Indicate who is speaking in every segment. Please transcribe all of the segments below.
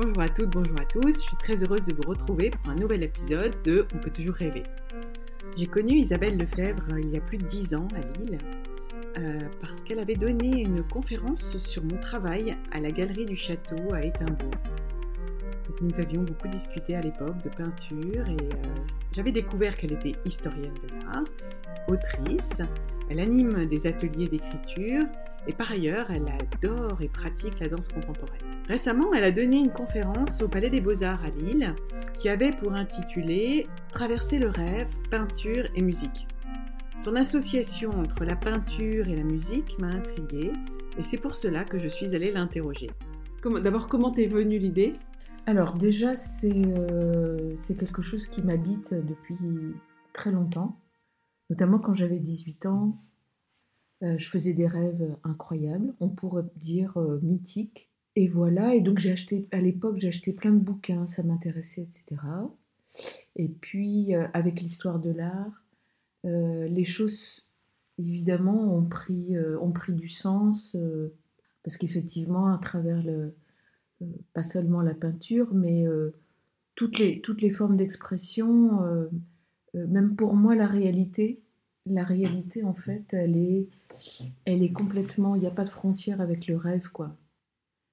Speaker 1: Bonjour à toutes, bonjour à tous. Je suis très heureuse de vous retrouver pour un nouvel épisode de On peut toujours rêver. J'ai connu Isabelle Lefebvre il y a plus de dix ans à Lille euh, parce qu'elle avait donné une conférence sur mon travail à la Galerie du Château à Étainbourg. nous avions beaucoup discuté à l'époque de peinture et euh, j'avais découvert qu'elle était historienne de l'art, autrice, elle anime des ateliers d'écriture et par ailleurs, elle adore et pratique la danse contemporaine. Récemment, elle a donné une conférence au Palais des Beaux-Arts à Lille qui avait pour intitulé Traverser le rêve, peinture et musique. Son association entre la peinture et la musique m'a intriguée et c'est pour cela que je suis allée l'interroger. D'abord, comment t'es venue l'idée?
Speaker 2: Alors déjà, euh, c'est quelque chose qui m'habite depuis très longtemps, notamment quand j'avais 18 ans. Euh, je faisais des rêves incroyables, on pourrait dire euh, mythiques. Et voilà, et donc j'ai acheté, à l'époque, j'ai acheté plein de bouquins, ça m'intéressait, etc. Et puis, euh, avec l'histoire de l'art, les choses, évidemment, ont pris, ont pris du sens, parce qu'effectivement, à travers le, pas seulement la peinture, mais toutes, les, toutes les formes d'expression, même pour moi, la réalité, la réalité, en fait, elle est, elle est complètement. Il n'y a pas de frontière avec le rêve, quoi.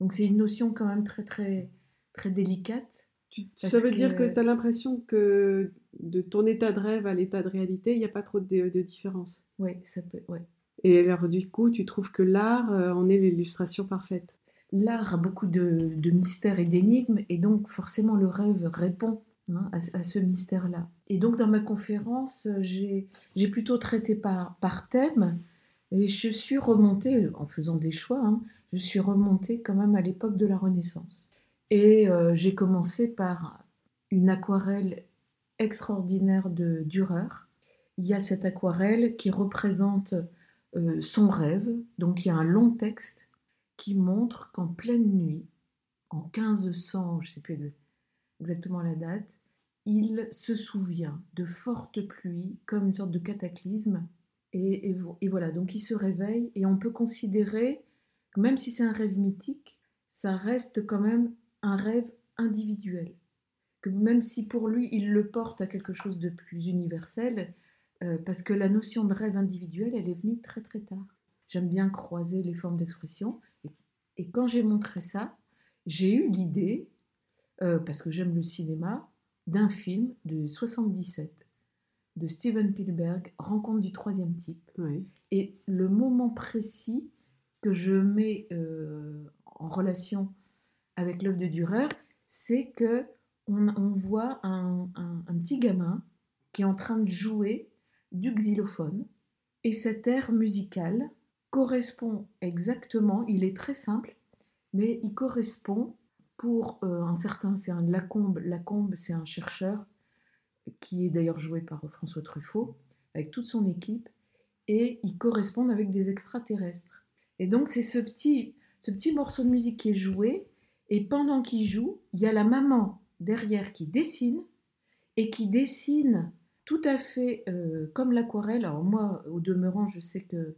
Speaker 2: Donc, c'est une notion quand même très, très, très délicate.
Speaker 1: ça veut dire que tu as l'impression que de ton état de rêve à l'état de réalité, il n'y a pas trop de, de différence.
Speaker 2: Oui, ça peut. Ouais.
Speaker 1: Et alors, du coup, tu trouves que l'art euh, en est l'illustration parfaite?
Speaker 2: L'art a beaucoup de, de mystères et d'énigmes, et donc forcément le rêve répond Hein, à, ce mystère-là. Et donc dans ma conférence, j'ai plutôt traité par, par thème, et je suis remontée, en faisant des choix, hein, je suis remontée quand même à l'époque de la Renaissance. Et euh, j'ai commencé par une aquarelle extraordinaire de Dürer. Il y a cette aquarelle qui représente euh, son rêve, donc il y a un long texte qui montre qu'en pleine nuit, en 1500, je ne sais plus exactement la date, il se souvient de fortes pluies comme une sorte de cataclysme. Et, voilà, donc il se réveille et on peut considérer, même si c'est un rêve mythique, ça reste quand même un rêve individuel. Que même si pour lui il le porte à quelque chose de plus universel, euh, parce que la notion de rêve individuel, elle est venue très très tard. J'aime bien croiser les formes d'expression. Et, quand j'ai montré ça, j'ai eu l'idée, euh, parce que j'aime le cinéma, d'un film de 77 de Steven Spielberg, Rencontre du troisième type. Et le moment précis que je mets euh, en relation avec l'œuvre de Dürer, c'est que on, voit un, petit gamin qui est en train de jouer du xylophone. Et cet air musical correspond exactement, il est très simple, mais il correspond pour euh, un certain, c'est un Lacombe. Lacombe, c'est un chercheur qui est d'ailleurs joué par François Truffaut, avec toute son équipe, et ils correspondent avec des extraterrestres. Et donc c'est ce petit, ce petit morceau de musique qui est joué, et pendant qu'il joue, il y a la maman derrière qui dessine, et qui dessine tout à fait euh, comme l'aquarelle. Alors moi, au demeurant, je sais que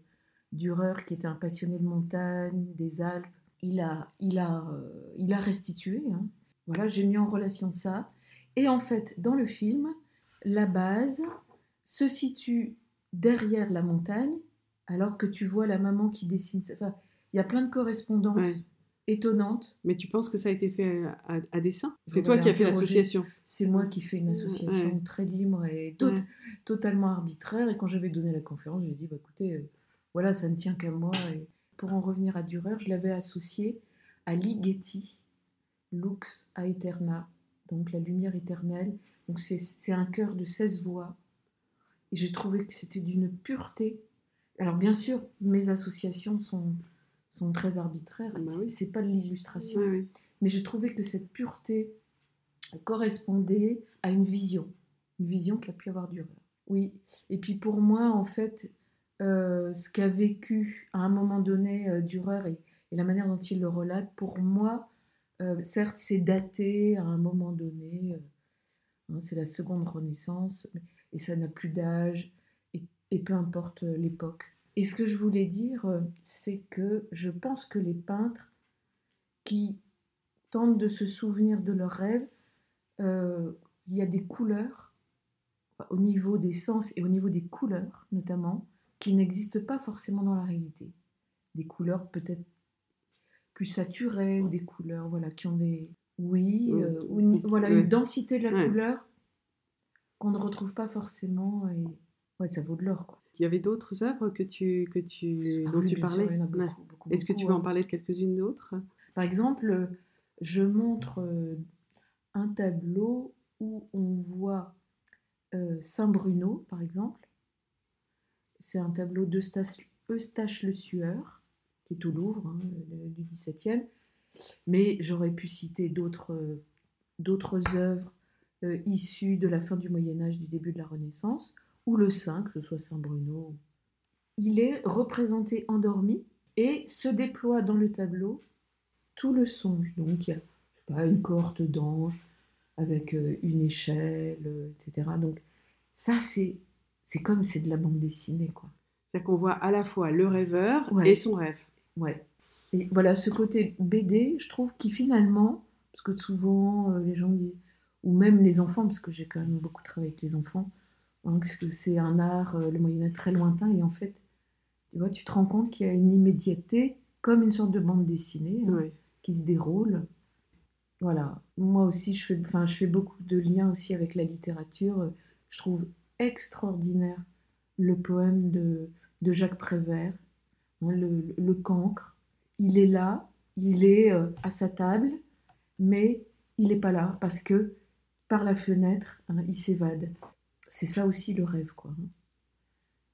Speaker 2: Dürer, qui était un passionné de montagne, des Alpes, il a, il a, euh, il a restitué. Hein. Voilà, j'ai mis en relation ça. Et en fait, dans le film, la base se situe derrière la montagne, alors que tu vois la maman qui dessine. Enfin, il y a plein de correspondances étonnantes.
Speaker 1: Mais tu penses que ça a été fait à, dessin C'est toi qui as fait l'association
Speaker 2: C'est moi qui fais une association très libre et totalement arbitraire. Et quand j'avais donné la conférence, j'ai dit bah, écoutez, euh, voilà, ça ne tient qu'à moi. Et pour en revenir à Dürer, je l'avais associé à Ligeti, Lux Aeterna, donc la lumière éternelle. Donc c'est un chœur de 16 voix. Et j'ai trouvé que c'était d'une pureté. Alors bien sûr, mes associations sont, sont très arbitraires, bah c'est pas de l'illustration. Mais j'ai trouvé que cette pureté correspondait à une vision, une vision qu'a pu avoir Dürer. Oui, et puis pour moi, en fait, euh, ce qu'a vécu à un moment donné euh, Dürer et, la manière dont il le relate, pour moi, euh, certes, c'est daté à un moment donné, hein, c'est la seconde Renaissance, et ça n'a plus d'âge, et, peu importe l'époque. Et ce que je voulais dire, c'est que je pense que les peintres qui tentent de se souvenir de leurs rêves, euh, il y a des couleurs, au niveau des sens et au niveau des couleurs notamment, qui n'existent pas forcément dans la réalité. Des couleurs peut-être plus saturées ou des couleurs voilà, qui ont des... Oui, euh, une, voilà, une densité de la couleur qu'on ne retrouve pas forcément et ouais, ça vaut de l'or. Quoi.
Speaker 1: Il y avait d'autres œuvres que tu, que tu, ah dont tu parlais? Est-ce que tu veux en parler de quelques-unes d'autres?
Speaker 2: Par exemple, je montre euh, un tableau où on voit euh, Saint-Bruno, par exemple. C'est un tableau d'Eustache Le Sueur, qui est au Louvre, hein, du XVIIe. Mais j'aurais pu citer d'autres d'autres œuvres euh, issues de la fin du Moyen Âge, du début de la Renaissance, ou le saint, que ce soit Saint Bruno. Il est représenté endormi et se déploie dans le tableau tout le songe. Donc il y a pas, une cohorte d'anges avec euh, une échelle, euh, etc. Donc ça c'est c'est comme c'est de la bande dessinée quoi.
Speaker 1: C'est-à-dire qu'on voit à la fois le rêveur et son rêve.
Speaker 2: Ouais. Et voilà ce côté BD, je trouve qui finalement, parce que souvent euh, les gens disent, ou même les enfants, parce que j'ai quand même beaucoup travaillé avec les enfants, hein, que c'est un art, le Moyen Âge très lointain, et en fait, tu vois, tu te rends compte qu'il y a une immédiateté, comme une sorte de bande dessinée. Hein qui se déroule. Voilà, moi aussi, je fais, enfin, je fais beaucoup de liens aussi avec la littérature. Je trouve extraordinaire le poème de, de Jacques Prévert, hein, le, le, cancre. Il est là, il est euh, à sa table, mais il n'est pas là parce que par la fenêtre, hein, il s'évade. C'est ça aussi le rêve, quoi. Hein.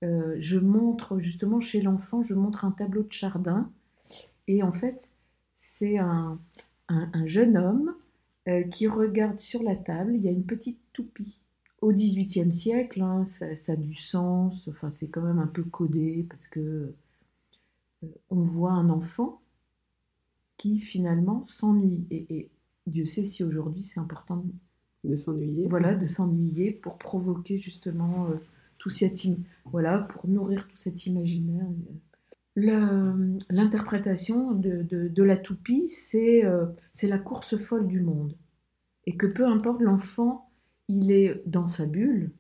Speaker 2: Euh, je montre justement chez l'enfant, je montre un tableau de Chardin, et en fait, c'est un, jeune homme euh, qui regarde sur la table, il y a une petite toupie. Au XVIIIe siècle, hein, ça, a du sens, enfin, c'est quand même un peu codé parce que euh, on voit un enfant qui finalement s'ennuie. Et, Dieu sait si aujourd'hui c'est important
Speaker 1: de s'ennuyer.
Speaker 2: Voilà, de s'ennuyer pour provoquer justement euh, tout cet, voilà, pour nourrir tout cet imaginaire l'interprétation de, la toupie, euh, c'est la course folle du monde. Et que peu importe l'enfant, il est dans sa bulle,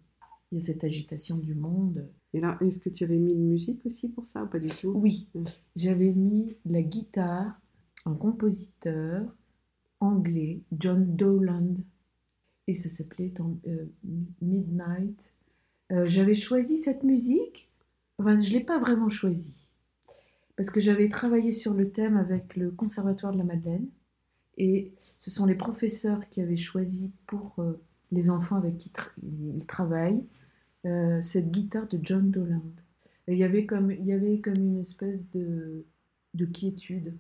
Speaker 2: il y a cette agitation du monde.
Speaker 1: Et là, est-ce que tu avais mis une musique aussi pour ça ou pas du tout?
Speaker 2: Oui, j'avais mis la guitare, un compositeur anglais, John Dowland, et ça s'appelait euh, Midnight. Euh, j'avais choisi cette musique, enfin je ne l'ai pas vraiment choisie. Parce que j'avais travaillé sur le thème avec le Conservatoire de la Madeleine, et ce sont les professeurs qui avaient choisi pour euh, les enfants avec qui ils travaillent euh, cette guitare de John Doland. il y avait comme, il y avait comme une espèce de, de quiétude.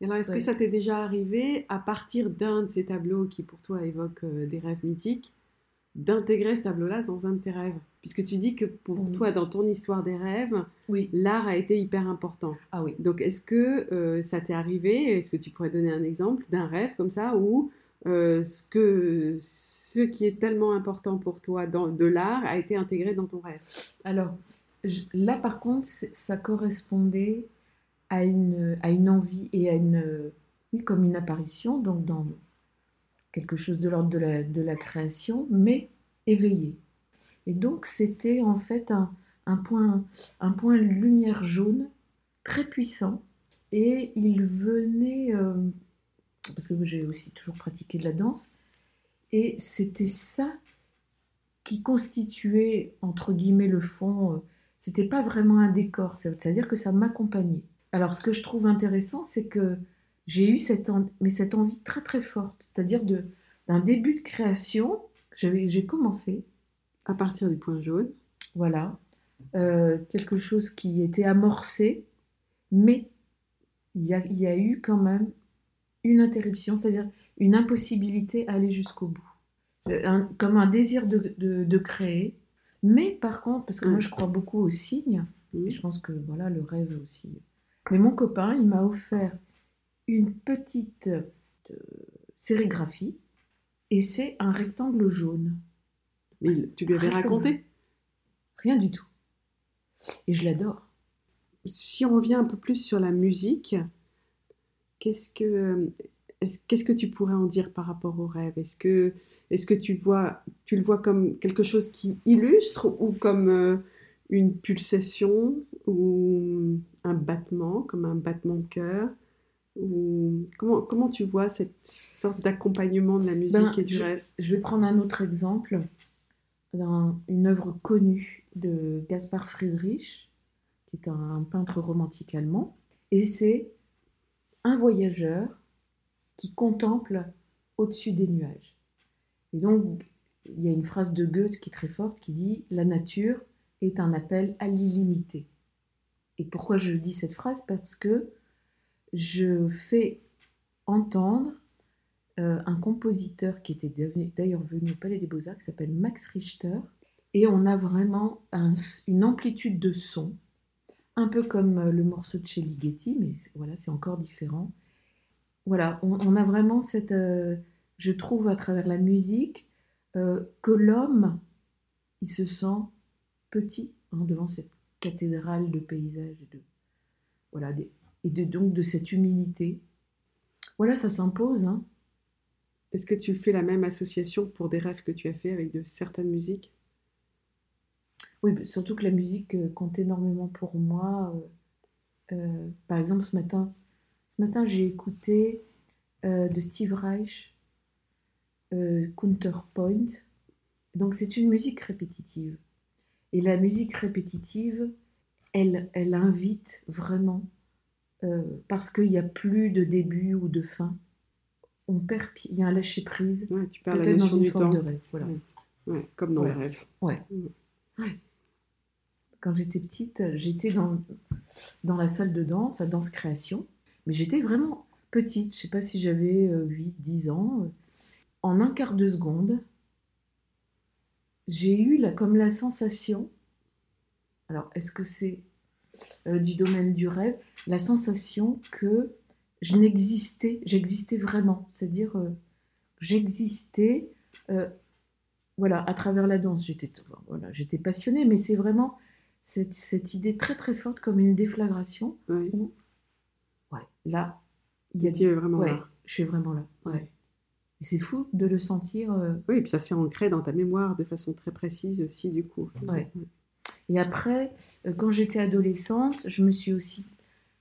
Speaker 1: Et alors, est-ce que ça t'est déjà arrivé, à partir d'un de ces tableaux qui pour toi évoquent euh, des rêves mythiques, d'intégrer ce tableau-là dans un de tes rêves? Puisque tu dis que pour toi, dans ton histoire des rêves, oui. l'art a été hyper important.
Speaker 2: Ah oui.
Speaker 1: Donc, est-ce que euh, ça t'est arrivé? Est-ce que tu pourrais donner un exemple d'un rêve comme ça où euh, ce, que, ce qui est tellement important pour toi dans, de l'art a été intégré dans ton rêve
Speaker 2: Alors, là, par contre, ça correspondait à une, à une envie et à une. Oui, comme une apparition, donc dans quelque chose de l'ordre de la, de la création, mais éveillé. Et donc c'était en fait un, point, un point lumière jaune très puissant. Et il venait, euh, parce que j'ai aussi toujours pratiqué de la danse, et c'était ça qui constituait, entre guillemets, le fond. Euh, c'était pas vraiment un décor, c'est-à-dire que ça m'accompagnait. Alors ce que je trouve intéressant, c'est que j'ai eu cette, mais cette envie très très forte, c'est-à-dire d'un début de création, j'ai commencé.
Speaker 1: À partir du point jaune.
Speaker 2: Voilà. Euh, quelque chose qui était amorcé, mais il y, a, y a eu quand même une interruption, c'est-à-dire une impossibilité à aller jusqu'au bout. comme un désir de, de, créer, mais par contre, parce que moi je crois beaucoup aux signes, et je pense que voilà, le rêve aussi. Mais mon copain, il m'a offert une petite euh, sérigraphie et c'est un rectangle jaune.
Speaker 1: Mais tu lui avais raconté?
Speaker 2: Rien du tout. Et je l'adore.
Speaker 1: Si on revient un peu plus sur la musique, qu'est-ce que qu'est-ce que tu pourrais en dire par rapport au rêve? Est-ce que, est que tu, vois, tu le vois comme quelque chose qui illustre ou comme euh, une pulsation ou un battement, comme un battement de cœur? Ou... comment, comment tu vois cette sorte d'accompagnement de la musique ben, et du rêve?
Speaker 2: Je vais prendre un autre exemple dans une œuvre connue de Gaspard Friedrich, qui est un peintre romantique allemand, et c'est un voyageur qui contemple au-dessus des nuages. Et donc, il y a une phrase de Goethe qui est très forte qui dit La nature est un appel à l'illimité. Et pourquoi je dis cette phrase? Parce que je fais entendre euh, un compositeur qui était d'ailleurs venu au Palais des Beaux-Arts qui s'appelle Max Richter. Et on a vraiment une amplitude de son, un peu comme euh, le morceau de chez Ligeti, mais voilà, c'est encore différent. Voilà, on, a vraiment cette, euh, je trouve à travers la musique, que l'homme, il se sent petit hein, devant cette cathédrale de paysages, de, voilà, et de, donc de cette humilité. Voilà, ça s'impose. Hein.
Speaker 1: Est-ce que tu fais la même association pour des rêves que tu as fait avec de certaines musiques?
Speaker 2: Oui, surtout que la musique euh, compte énormément pour moi. Euh, euh, par exemple, ce matin, ce matin j'ai écouté de Steve Reich Counterpoint. Donc c'est une musique répétitive. Et la musique répétitive, elle, elle invite vraiment, parce qu'il n'y a plus de début ou de fin on perd, il y a un lâcher prise.
Speaker 1: tu perds la notion du temps. De rêve, voilà. comme dans les rêves.
Speaker 2: Ouais. Quand j'étais petite, j'étais dans, dans la salle de danse, à danse création, mais j'étais vraiment petite. Je sais pas si j'avais 8, euh, 10 ans. En un quart de seconde, j'ai eu la, comme la sensation. Alors, est-ce que c'est euh, du domaine du rêve La sensation que je n'existais, j'existais vraiment. C'est-à-dire, euh, j'existais, voilà, à travers la danse. J'étais, voilà, j'étais passionnée, mais c'est vraiment cette, cette, idée très très forte comme une déflagration.
Speaker 1: Oui.
Speaker 2: ouais, là,
Speaker 1: il y a vraiment
Speaker 2: ouais, Je suis vraiment là. Ouais. Et c'est fou de le sentir. Euh,
Speaker 1: oui, et puis ça s'est ancré dans ta mémoire de façon très précise aussi, du coup.
Speaker 2: Ouais. Et après, quand j'étais adolescente, je me suis aussi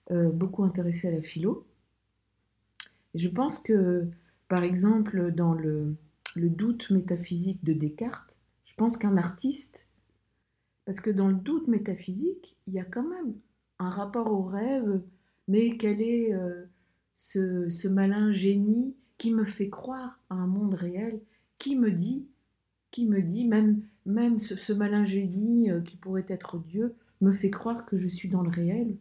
Speaker 2: beaucoup intéressée à la philo. Je pense que, par exemple, dans le, doute métaphysique de Descartes, je pense qu'un artiste, parce que dans le doute métaphysique, il y a quand même un rapport au rêve, mais quel est euh, ce, malin génie qui me fait croire à un monde réel, qui me dit, qui me dit, même, même ce, malin génie euh, qui pourrait être Dieu, me fait croire que je suis dans le réel.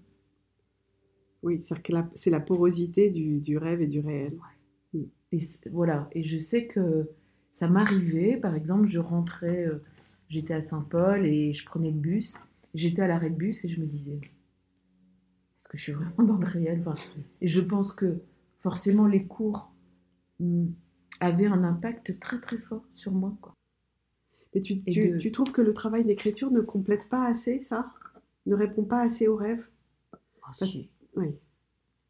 Speaker 1: Oui, c'est la porosité du, rêve et du réel.
Speaker 2: Et voilà, et je sais que ça m'arrivait, par exemple, je rentrais, euh, j'étais à Saint-Paul et je prenais le bus, j'étais à l'arrêt de bus et je me disais, est-ce que je suis vraiment dans le réel? Et je pense que forcément les cours mm, avaient un impact très très fort sur moi. Quoi.
Speaker 1: Et tu, tu trouves que le travail d'écriture ne complète pas assez ça? Ne répond pas assez aux rêves?
Speaker 2: Ah, oui.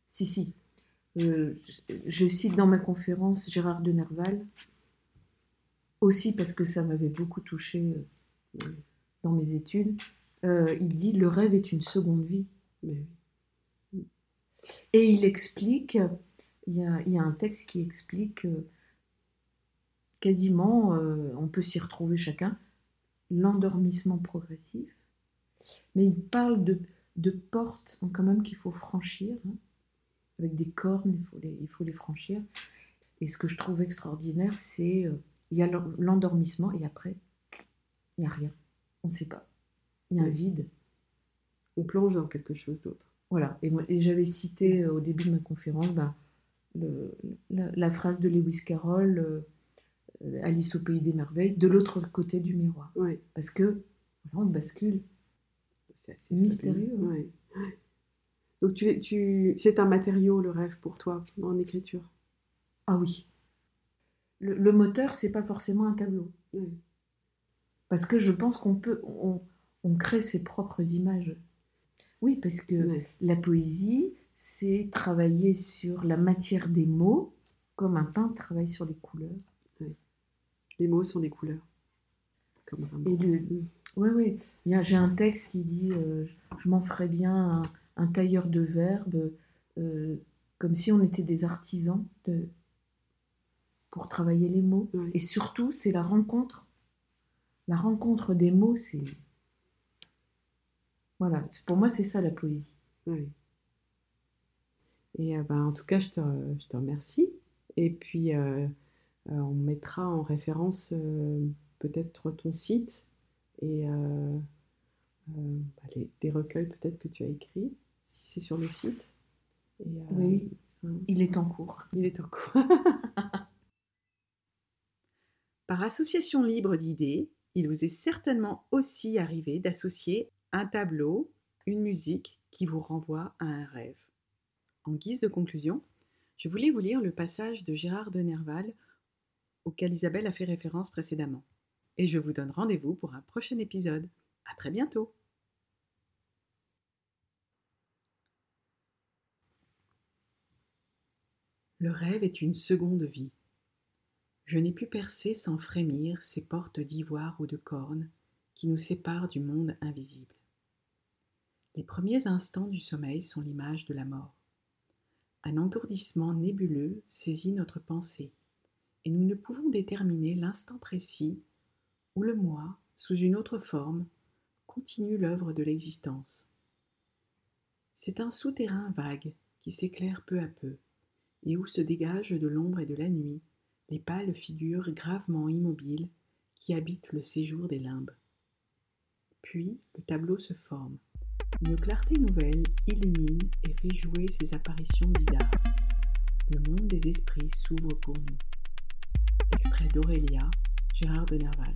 Speaker 2: Si, si. Euh, je, cite dans ma conférence Gérard de Nerval, aussi parce que ça m'avait beaucoup touché euh, dans mes études. Euh, il dit Le rêve est une seconde vie. Et il explique, il y, a, un texte qui explique quasiment, on peut s'y retrouver chacun, l'endormissement progressif. Mais il parle de de portes quand même qu'il faut franchir, hein. avec des cornes, il faut, les, il faut les franchir. Et ce que je trouve extraordinaire, c'est euh, il y a l'endormissement et après, il n'y a rien. On ne sait pas. Il y a un vide.
Speaker 1: On plonge dans quelque chose d'autre.
Speaker 2: Voilà. Et, et j'avais cité euh, au début de ma conférence ben, la, phrase de Lewis Carroll, euh, Alice au pays des merveilles, de l'autre côté du miroir. Parce que on bascule
Speaker 1: c'est mystérieux. Donc tu, tu, c'est un matériau, le rêve, pour toi, en écriture?
Speaker 2: Ah oui. Le, moteur, c'est pas forcément un tableau. Parce que je pense qu'on peut, on, crée ses propres images. Oui, parce que la poésie, c'est travailler sur la matière des mots comme un peintre travaille sur les couleurs.
Speaker 1: Les mots sont des couleurs. Comme
Speaker 2: Et le, ouais, ouais. Il y a- J'ai un texte qui dit euh, Je m'en ferais bien un, un tailleur de verbes, euh, comme si on était des artisans de, pour travailler les mots. Et surtout, c'est la rencontre. La rencontre des mots, c'est. Voilà, pour moi, c'est ça la poésie.
Speaker 1: Oui. Et euh, ben, en tout cas, je te, je te remercie. Et puis, euh, euh, on mettra en référence peut-être ton site et bah, les- des recueils peut-être que tu as écrits, si c'est sur le site. Et,
Speaker 2: Oui.
Speaker 1: hein,
Speaker 2: Il est en cours.
Speaker 1: il est en cours. Par association libre d'idées, il vous est certainement aussi arrivé d'associer un tableau, une musique qui vous renvoie à un rêve. En guise de conclusion, je voulais vous lire le passage de Gérard de Nerval auquel Isabelle a fait référence précédemment. Et je vous donne rendez-vous pour un prochain épisode. À très bientôt! Le rêve est une seconde vie. Je n'ai pu percer sans frémir ces portes d'ivoire ou de corne qui nous séparent du monde invisible. Les premiers instants du sommeil sont l'image de la mort. Un engourdissement nébuleux saisit notre pensée, et nous ne pouvons déterminer l'instant précis où le moi, sous une autre forme, continue l'œuvre de l'existence. C'est un souterrain vague qui s'éclaire peu à peu, et où se dégagent de l'ombre et de la nuit les pâles figures gravement immobiles qui habitent le séjour des limbes. Puis le tableau se forme. Une clarté nouvelle illumine et fait jouer ces apparitions bizarres. Le monde des esprits s'ouvre pour nous. Extrait d'Aurélia, Gérard de Nerval.